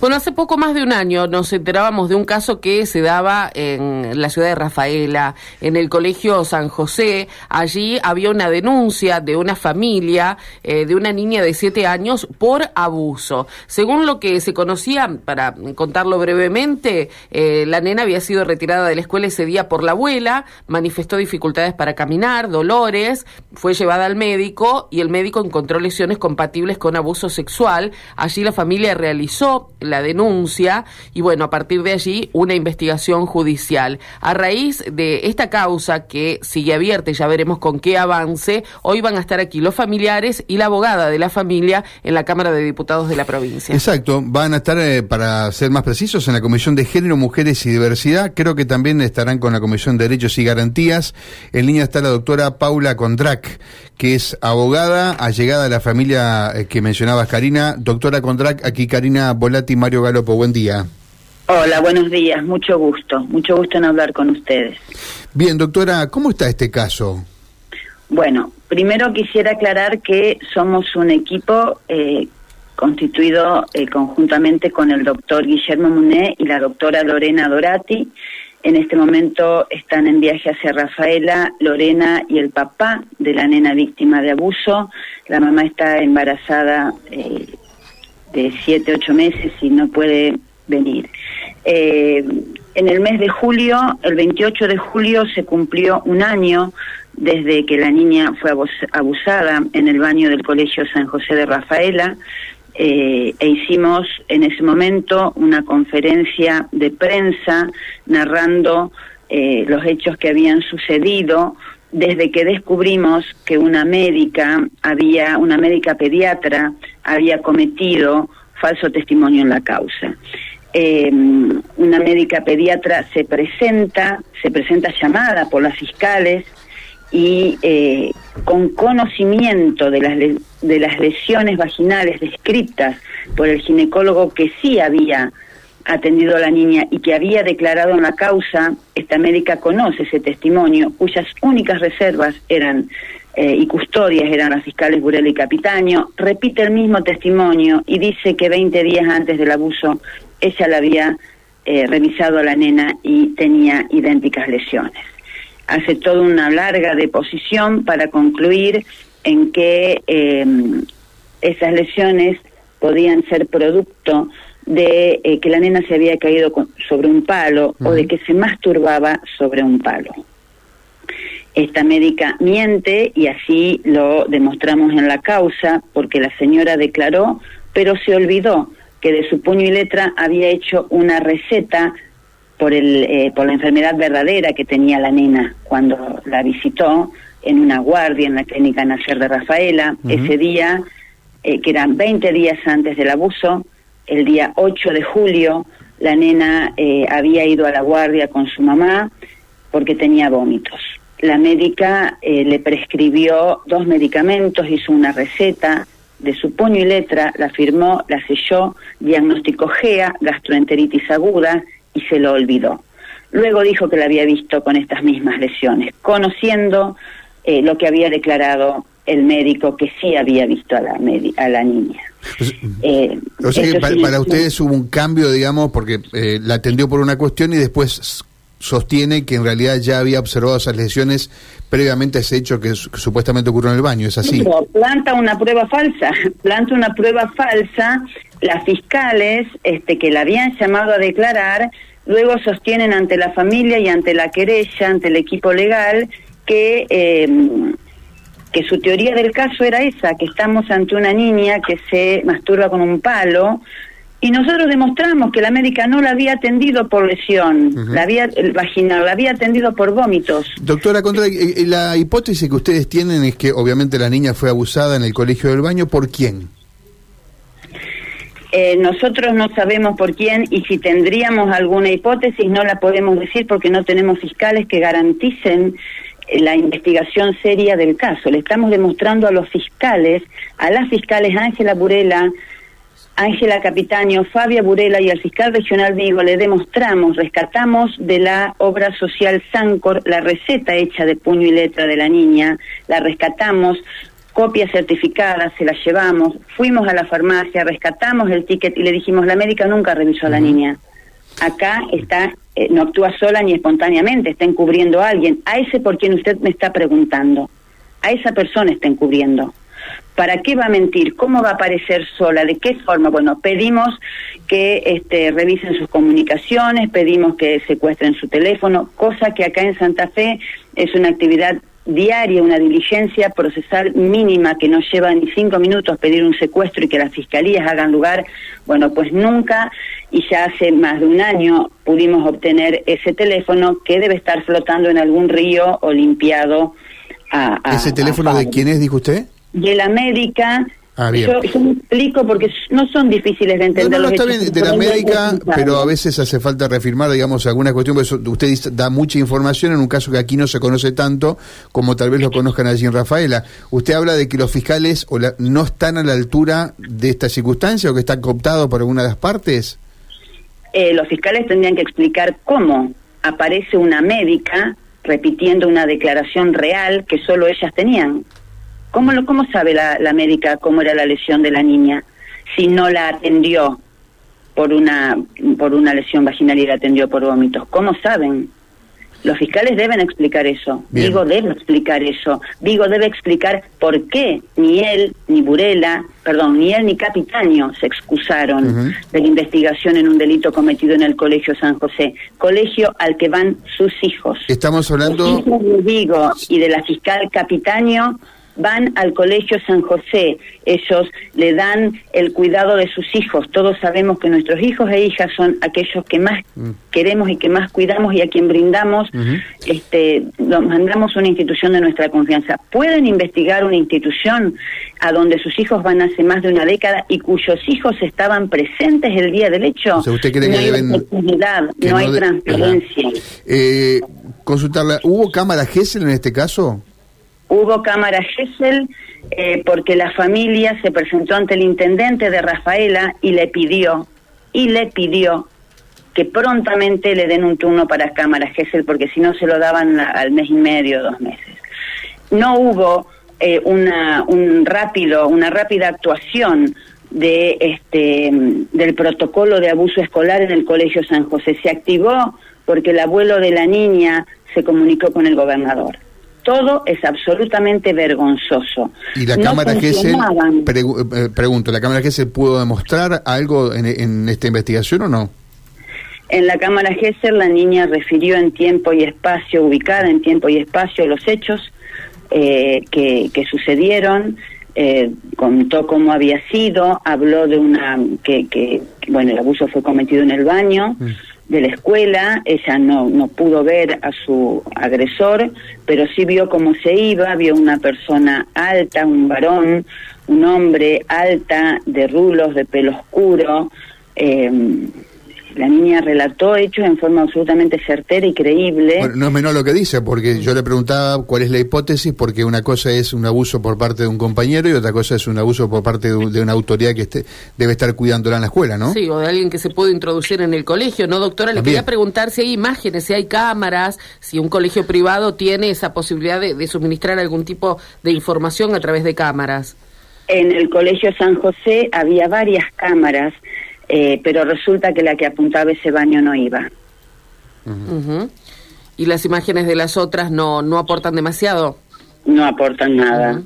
Bueno, hace poco más de un año nos enterábamos de un caso que se daba en la ciudad de Rafaela, en el colegio San José. Allí había una denuncia de una familia eh, de una niña de siete años por abuso. Según lo que se conocía, para contarlo brevemente, eh, la nena había sido retirada de la escuela ese día por la abuela, manifestó dificultades para caminar, dolores, fue llevada al médico y el médico encontró lesiones compatibles con abuso sexual. Allí la familia realizó la denuncia y bueno, a partir de allí una investigación judicial. A raíz de esta causa que sigue abierta y ya veremos con qué avance, hoy van a estar aquí los familiares y la abogada de la familia en la Cámara de Diputados de la provincia. Exacto, van a estar, eh, para ser más precisos, en la Comisión de Género, Mujeres y Diversidad. Creo que también estarán con la Comisión de Derechos y Garantías. En línea está la doctora Paula Condrac, que es abogada, allegada a la familia eh, que mencionabas, Karina. Doctora Condrac, aquí Karina Volati, Mario Galopo, buen día. Hola, buenos días, mucho gusto, mucho gusto en hablar con ustedes. Bien, doctora, ¿cómo está este caso? Bueno, primero quisiera aclarar que somos un equipo eh, constituido eh, conjuntamente con el doctor Guillermo Muné y la doctora Lorena Dorati. En este momento están en viaje hacia Rafaela, Lorena y el papá de la nena víctima de abuso. La mamá está embarazada eh, de siete, ocho meses y no puede venir. Eh, en el mes de julio, el 28 de julio, se cumplió un año desde que la niña fue abusada en el baño del Colegio San José de Rafaela. Eh, e hicimos en ese momento una conferencia de prensa narrando eh, los hechos que habían sucedido desde que descubrimos que una médica había una médica pediatra había cometido falso testimonio en la causa. Eh, una médica pediatra se presenta, se presenta llamada por las fiscales y eh, con conocimiento de las, de las lesiones vaginales descritas por el ginecólogo que sí había atendido a la niña y que había declarado en la causa, esta médica conoce ese testimonio, cuyas únicas reservas eran eh, y custodias eran las fiscales Burel y Capitaño, repite el mismo testimonio y dice que 20 días antes del abuso ella la había eh, revisado a la nena y tenía idénticas lesiones. Hace toda una larga deposición para concluir en que em, esas lesiones podían ser producto de eh, que la nena se había caído sobre un palo o de que se masturbaba sobre un palo. Esta médica miente y así lo demostramos en la causa porque la señora declaró, pero se olvidó que de su puño y letra había hecho una receta por, el, eh, por la enfermedad verdadera que tenía la nena cuando la visitó en una guardia en la clínica Nacer de Rafaela. Ese día, eh, que eran 20 días antes del abuso, el día 8 de julio, la nena eh, había ido a la guardia con su mamá porque tenía vómitos. La médica le prescribió dos medicamentos, hizo una receta, de su puño y letra, la firmó, la selló, diagnosticó GEA, gastroenteritis aguda, y se lo olvidó. Luego dijo que la había visto con estas mismas lesiones, conociendo eh, lo que había declarado el médico que sí había visto a la, a la niña. Eh, o sea que para, ustedes hubo un cambio, digamos, porque eh, la atendió por una cuestión y después sostiene que en realidad ya había observado esas lesiones previamente a ese hecho que, supuestamente ocurrió en el baño, ¿es así? planta una prueba falsa, planta una prueba falsa, las fiscales este, que la habían llamado a declarar, luego sostienen ante la familia y ante la querella, ante el equipo legal, que, em, que su teoría del caso era esa, que estamos ante una niña que se masturba con un palo, y nosotros demostramos que la médica no la había atendido por lesión, la había el vaginal, la había atendido por vómitos. Doctora Contra, la hipótesis que ustedes tienen es que obviamente la niña fue abusada en el colegio del baño, ¿por quién? Eh, nosotros no sabemos por quién y si tendríamos alguna hipótesis no la podemos decir porque no tenemos fiscales que garanticen la investigación seria del caso. Le estamos demostrando a los fiscales, a las fiscales Ángela Burela, Ángela Capitaño, Fabia Burela y al fiscal regional Vigo le demostramos, rescatamos de la obra social Sancor la receta hecha de puño y letra de la niña, la rescatamos copias certificadas, se las llevamos, fuimos a la farmacia, rescatamos el ticket y le dijimos, la médica nunca revisó a la niña. Acá está, eh, no actúa sola ni espontáneamente, está encubriendo a alguien. A ese por quien usted me está preguntando, a esa persona está encubriendo. ¿Para qué va a mentir? ¿Cómo va a aparecer sola? ¿De qué forma? Bueno, pedimos que este, revisen sus comunicaciones, pedimos que secuestren su teléfono, cosa que acá en Santa Fe es una actividad diaria, una diligencia procesal mínima que no lleva ni cinco minutos pedir un secuestro y que las fiscalías hagan lugar, bueno, pues nunca y ya hace más de un año pudimos obtener ese teléfono que debe estar flotando en algún río o limpiado. A, ¿Ese teléfono de quién es, dijo usted? De la médica Ah, yo, me explico porque no son difíciles de entender. No, no, está bien, de la médica, pero a veces hace falta reafirmar, digamos, alguna cuestión, porque usted da mucha información en un caso que aquí no se conoce tanto como tal vez lo conozcan allí en Rafaela. ¿Usted habla de que los fiscales o no están a la altura de esta circunstancia o que están cooptados por alguna de las partes? Eh, los fiscales tendrían que explicar cómo aparece una médica repitiendo una declaración real que solo ellas tenían. ¿Cómo, lo, cómo sabe la, la médica cómo era la lesión de la niña si no la atendió por una, por una lesión vaginal y la atendió por vómitos? ¿Cómo saben? Los fiscales deben explicar eso. Vigo debe explicar eso. Vigo debe explicar por qué ni él, ni Burela, perdón, ni él ni Capitaño se excusaron de la investigación en un delito cometido en el Colegio San José. Colegio al que van sus hijos. Estamos hablando... Los hijos de Vigo y de la fiscal Capitaño van al colegio San José, ellos le dan el cuidado de sus hijos. Todos sabemos que nuestros hijos e hijas son aquellos que más mm. queremos y que más cuidamos y a quien brindamos, este, los mandamos una institución de nuestra confianza. ¿Pueden investigar una institución a donde sus hijos van hace más de una década y cuyos hijos estaban presentes el día del hecho? ¿usted cree no hay no, hay transparencia. Eh, consultarla, ¿hubo cámara GESEL en este caso? Hubo cámara Gesell eh, porque la familia se presentó ante el intendente de Rafaela y le pidió, y le pidió que prontamente le den un turno para cámara Gesell porque si no se lo daban al mes y medio, dos meses. No hubo eh, una, un rápido, una rápida actuación de este del protocolo de abuso escolar en el Colegio San José. Se activó porque el abuelo de la niña se comunicó con el gobernador todo es absolutamente vergonzoso. ¿Y la Cámara Gesell, eh, pregunto, ¿la Cámara Gesell pudo demostrar algo en, esta investigación o no? En la Cámara Gesell la niña refirió en tiempo y espacio, ubicada en tiempo y espacio, los hechos eh, que, sucedieron, eh, contó cómo había sido, habló de una, que, que, bueno, el abuso fue cometido en el baño. De la escuela, ella no, no pudo ver a su agresor, pero sí vio cómo se iba, vio una persona alta, un varón, un hombre alta, de rulos, de pelo oscuro, eh, la niña relató hechos en forma absolutamente certera y creíble. Bueno, no es menor lo que dice, porque yo le preguntaba cuál es la hipótesis, porque una cosa es un abuso por parte de un compañero y otra cosa es un abuso por parte de, una autoridad que esté, debe estar cuidándola en la escuela, ¿no? Sí, o de alguien que se puede introducir en el colegio, ¿no, doctora? Le quería preguntar si hay imágenes, si hay cámaras, si un colegio privado tiene esa posibilidad de, de suministrar algún tipo de información a través de cámaras. En el Colegio San José había varias cámaras eh, pero resulta que la que apuntaba ese baño no iba. ¿Y las imágenes de las otras no, no aportan demasiado? No aportan nada.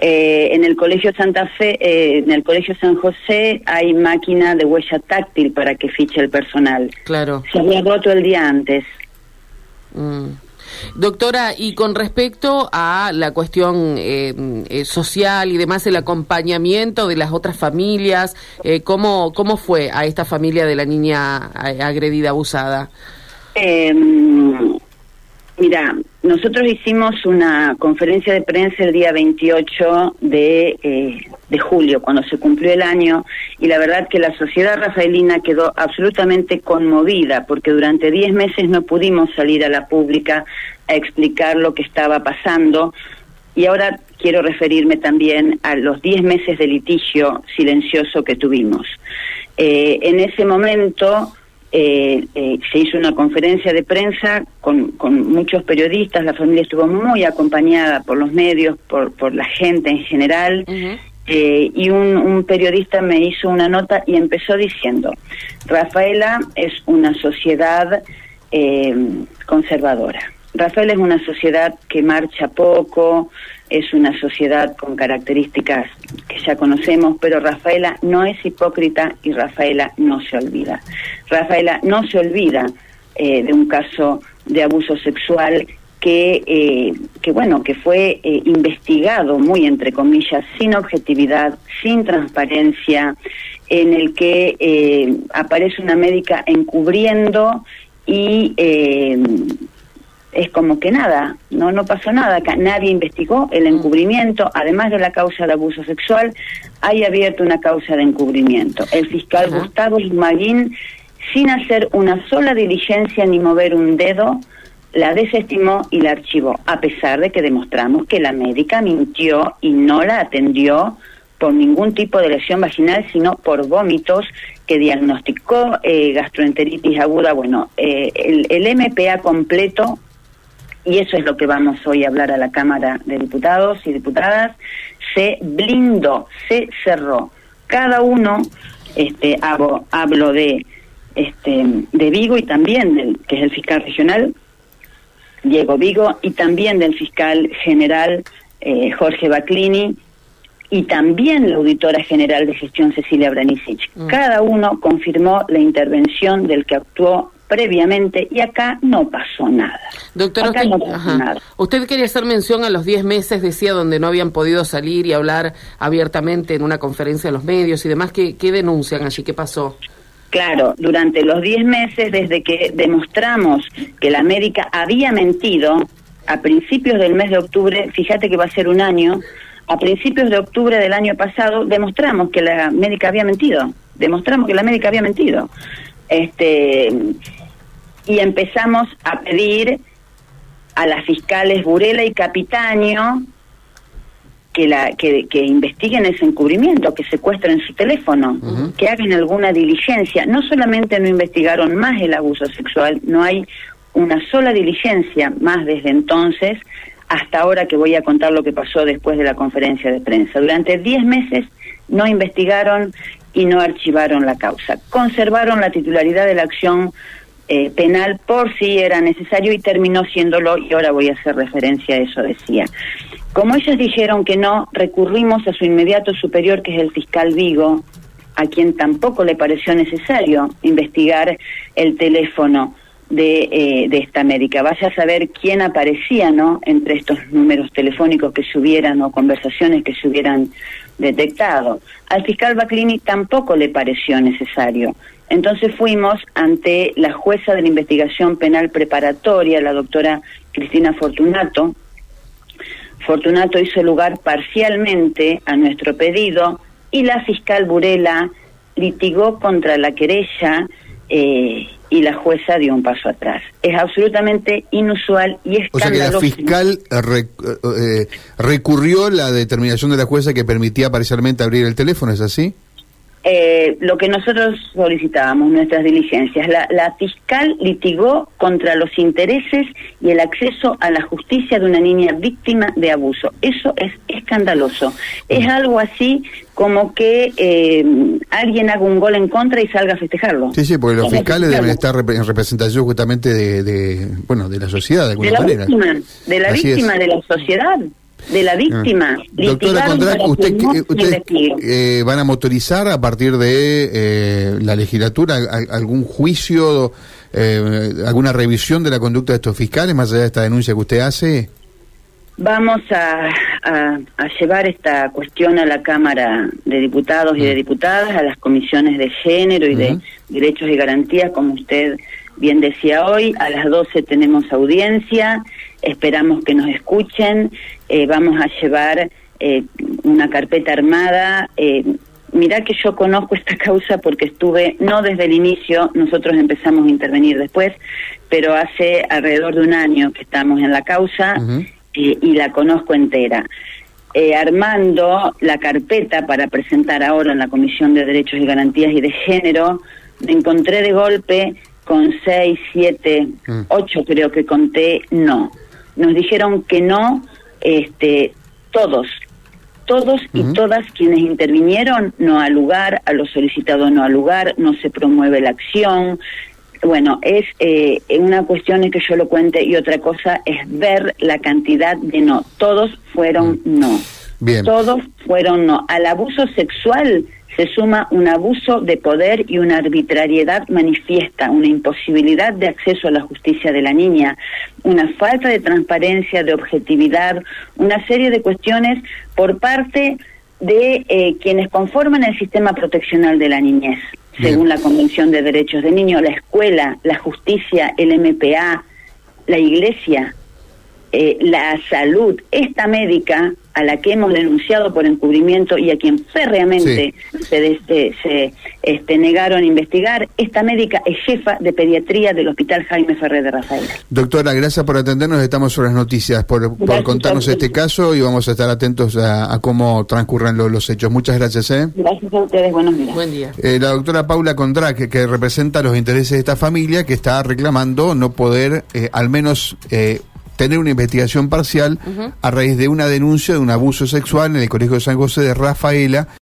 Eh, en el Colegio Santa Fe, eh, en el Colegio San José hay máquina de huella táctil para que fiche el personal. Claro. Se había roto el día antes. Mm. Doctora, y con respecto a la cuestión eh, eh, social y demás, el acompañamiento de las otras familias, eh, ¿cómo, ¿cómo fue a esta familia de la niña agredida, abusada? Mira, nosotros hicimos una conferencia de prensa el día 28 de, de julio, cuando se cumplió el año, y la verdad que la sociedad rafaelina quedó absolutamente conmovida, porque durante 10 meses no pudimos salir a la pública a explicar lo que estaba pasando, y ahora quiero referirme también a los 10 meses de litigio silencioso que tuvimos. Eh, en ese momento eh, eh, se hizo una conferencia de prensa con, con, muchos periodistas, la familia estuvo muy acompañada por los medios, por, por la gente en general, eh, y un, un, periodista me hizo una nota y empezó diciendo, Rafaela es una sociedad conservadora. Rafaela es una sociedad que marcha poco, es una sociedad con características que ya conocemos, pero Rafaela no es hipócrita y Rafaela no se olvida. Rafaela no se olvida eh, de un caso de abuso sexual que, eh, que bueno, que fue eh, investigado muy entre comillas, sin objetividad, sin transparencia, en el que aparece una médica encubriendo y es como que nada, no no pasó nada, nadie investigó el mm. encubrimiento, además de la causa de abuso sexual, hay abierto una causa de encubrimiento. El fiscal Gustavo Maguín, sin hacer una sola diligencia ni mover un dedo, la desestimó y la archivó, a pesar de que demostramos que la médica mintió y no la atendió por ningún tipo de lesión vaginal, sino por vómitos que diagnosticó eh, gastroenteritis aguda. Bueno, eh, el, el MPA completo y eso es lo que vamos hoy a hablar a la Cámara de Diputados y Diputadas, se blindó, se cerró. Cada uno, este, hablo, hablo de, este, de Vigo y también del que es el fiscal regional, Diego Vigo, y también del fiscal general eh, Jorge Baclini, y también la auditora general de gestión Cecilia Branicic. Mm. Cada uno confirmó la intervención del que actuó previamente y acá no pasó nada. Doctora, usted, quería hacer mención a los 10 meses, decía, donde no habían podido salir y hablar abiertamente en una conferencia de los medios y demás. ¿Qué, qué denuncian allí? ¿Qué pasó? Claro, durante los 10 meses desde que demostramos que la médica había mentido, a principios del mes de octubre, fíjate que va a ser un año, a principios de octubre del año pasado demostramos que la médica había mentido, demostramos que la médica había mentido. Este, y empezamos a pedir a las fiscales Burela y Capitaño que, la, que, que investiguen ese encubrimiento, que secuestren su teléfono, que hagan alguna diligencia. No solamente no investigaron más el abuso sexual, no hay una sola diligencia más desde entonces hasta ahora que voy a contar lo que pasó después de la conferencia de prensa. Durante 10 meses no investigaron y no archivaron la causa. Conservaron la titularidad de la acción eh, penal por si era necesario y terminó siéndolo y ahora voy a hacer referencia a eso, decía. Como ellos dijeron que no, recurrimos a su inmediato superior, que es el fiscal Vigo, a quien tampoco le pareció necesario investigar el teléfono de, eh, de esta médica. Vaya a saber quién aparecía, ¿no? Entre estos números telefónicos que se hubieran o conversaciones que se hubieran detectado. Al fiscal Baclini tampoco le pareció necesario. Entonces fuimos ante la jueza de la investigación penal preparatoria, la doctora Cristina Fortunato. Fortunato hizo lugar parcialmente a nuestro pedido y la fiscal Burela litigó contra la querella eh, y la jueza dio un paso atrás. Es absolutamente inusual y escandaloso. O sea que la fiscal eh, eh, recurrió la determinación de la jueza que permitía parcialmente abrir el teléfono, ¿es así? Eh, lo que nosotros solicitábamos, nuestras diligencias. La, la, fiscal litigó contra los intereses y el acceso a la justicia de una niña víctima de abuso. Eso es escandaloso. Es algo así como que eh, alguien haga un gol en contra y salga a festejarlo. Sí, sí, porque los fiscales deben estar en representación justamente de, bueno, de la sociedad, de alguna de la manera. Víctima, de la víctima de la sociedad de la víctima. Ah. Doctora Condrac, usted, ¿ustedes eh, van a motorizar a partir de eh, la legislatura algún juicio, eh, alguna revisión de la conducta de estos fiscales, más allá de esta denuncia que usted hace? Vamos a, a, llevar esta cuestión a la Cámara de Diputados y de mm. Diputadas, a las comisiones de género y de derechos y garantías, como usted bien decía hoy. A las 12 tenemos audiencia esperamos que nos escuchen, eh, vamos a llevar eh, una carpeta armada. Eh, mirá que yo conozco esta causa porque estuve, no desde el inicio, nosotros empezamos a intervenir después, pero hace alrededor de un año que estamos en la causa y la conozco entera. armando la carpeta para presentar ahora en la Comisión de Derechos y Garantías y de Género me encontré de golpe con seis, siete, Mm. ocho creo que conté, no. Nos dijeron que no, este, todos, todos y todas quienes intervinieron, no al lugar, a lo solicitado no al lugar, no se promueve la acción. Bueno, es eh, una cuestión es que yo lo cuente y otra cosa es ver la cantidad de no. Todos fueron no. Bien. Todos fueron no. Al abuso sexual se suma un abuso de poder y una arbitrariedad manifiesta, una imposibilidad de acceso a la justicia de la niña, una falta de transparencia, de objetividad, una serie de cuestiones por parte de eh, quienes conforman el sistema proteccional de la niñez, Bien. según la Convención de Derechos de Niño, la escuela, la justicia, el MPA, la iglesia, eh, la salud, esta médica a la que hemos denunciado por encubrimiento y a quien férreamente se, des- eh, se este, negaron a investigar, esta médica es jefa de pediatría del Hospital Jaime Ferrer de Rafael. Doctora, gracias por atendernos. Estamos sobre las noticias, por, por Gracias contarnos este caso y vamos a estar atentos a, a cómo transcurran lo- los hechos. Muchas gracias. ¿eh? Gracias a ustedes, buenos días. Buen día. Eh, la doctora Paula Condrac, que, que representa los intereses de esta familia, que está reclamando no poder eh, al menos eh, tener una investigación parcial a raíz de una denuncia de un abuso sexual en el Colegio de San José de Rafaela.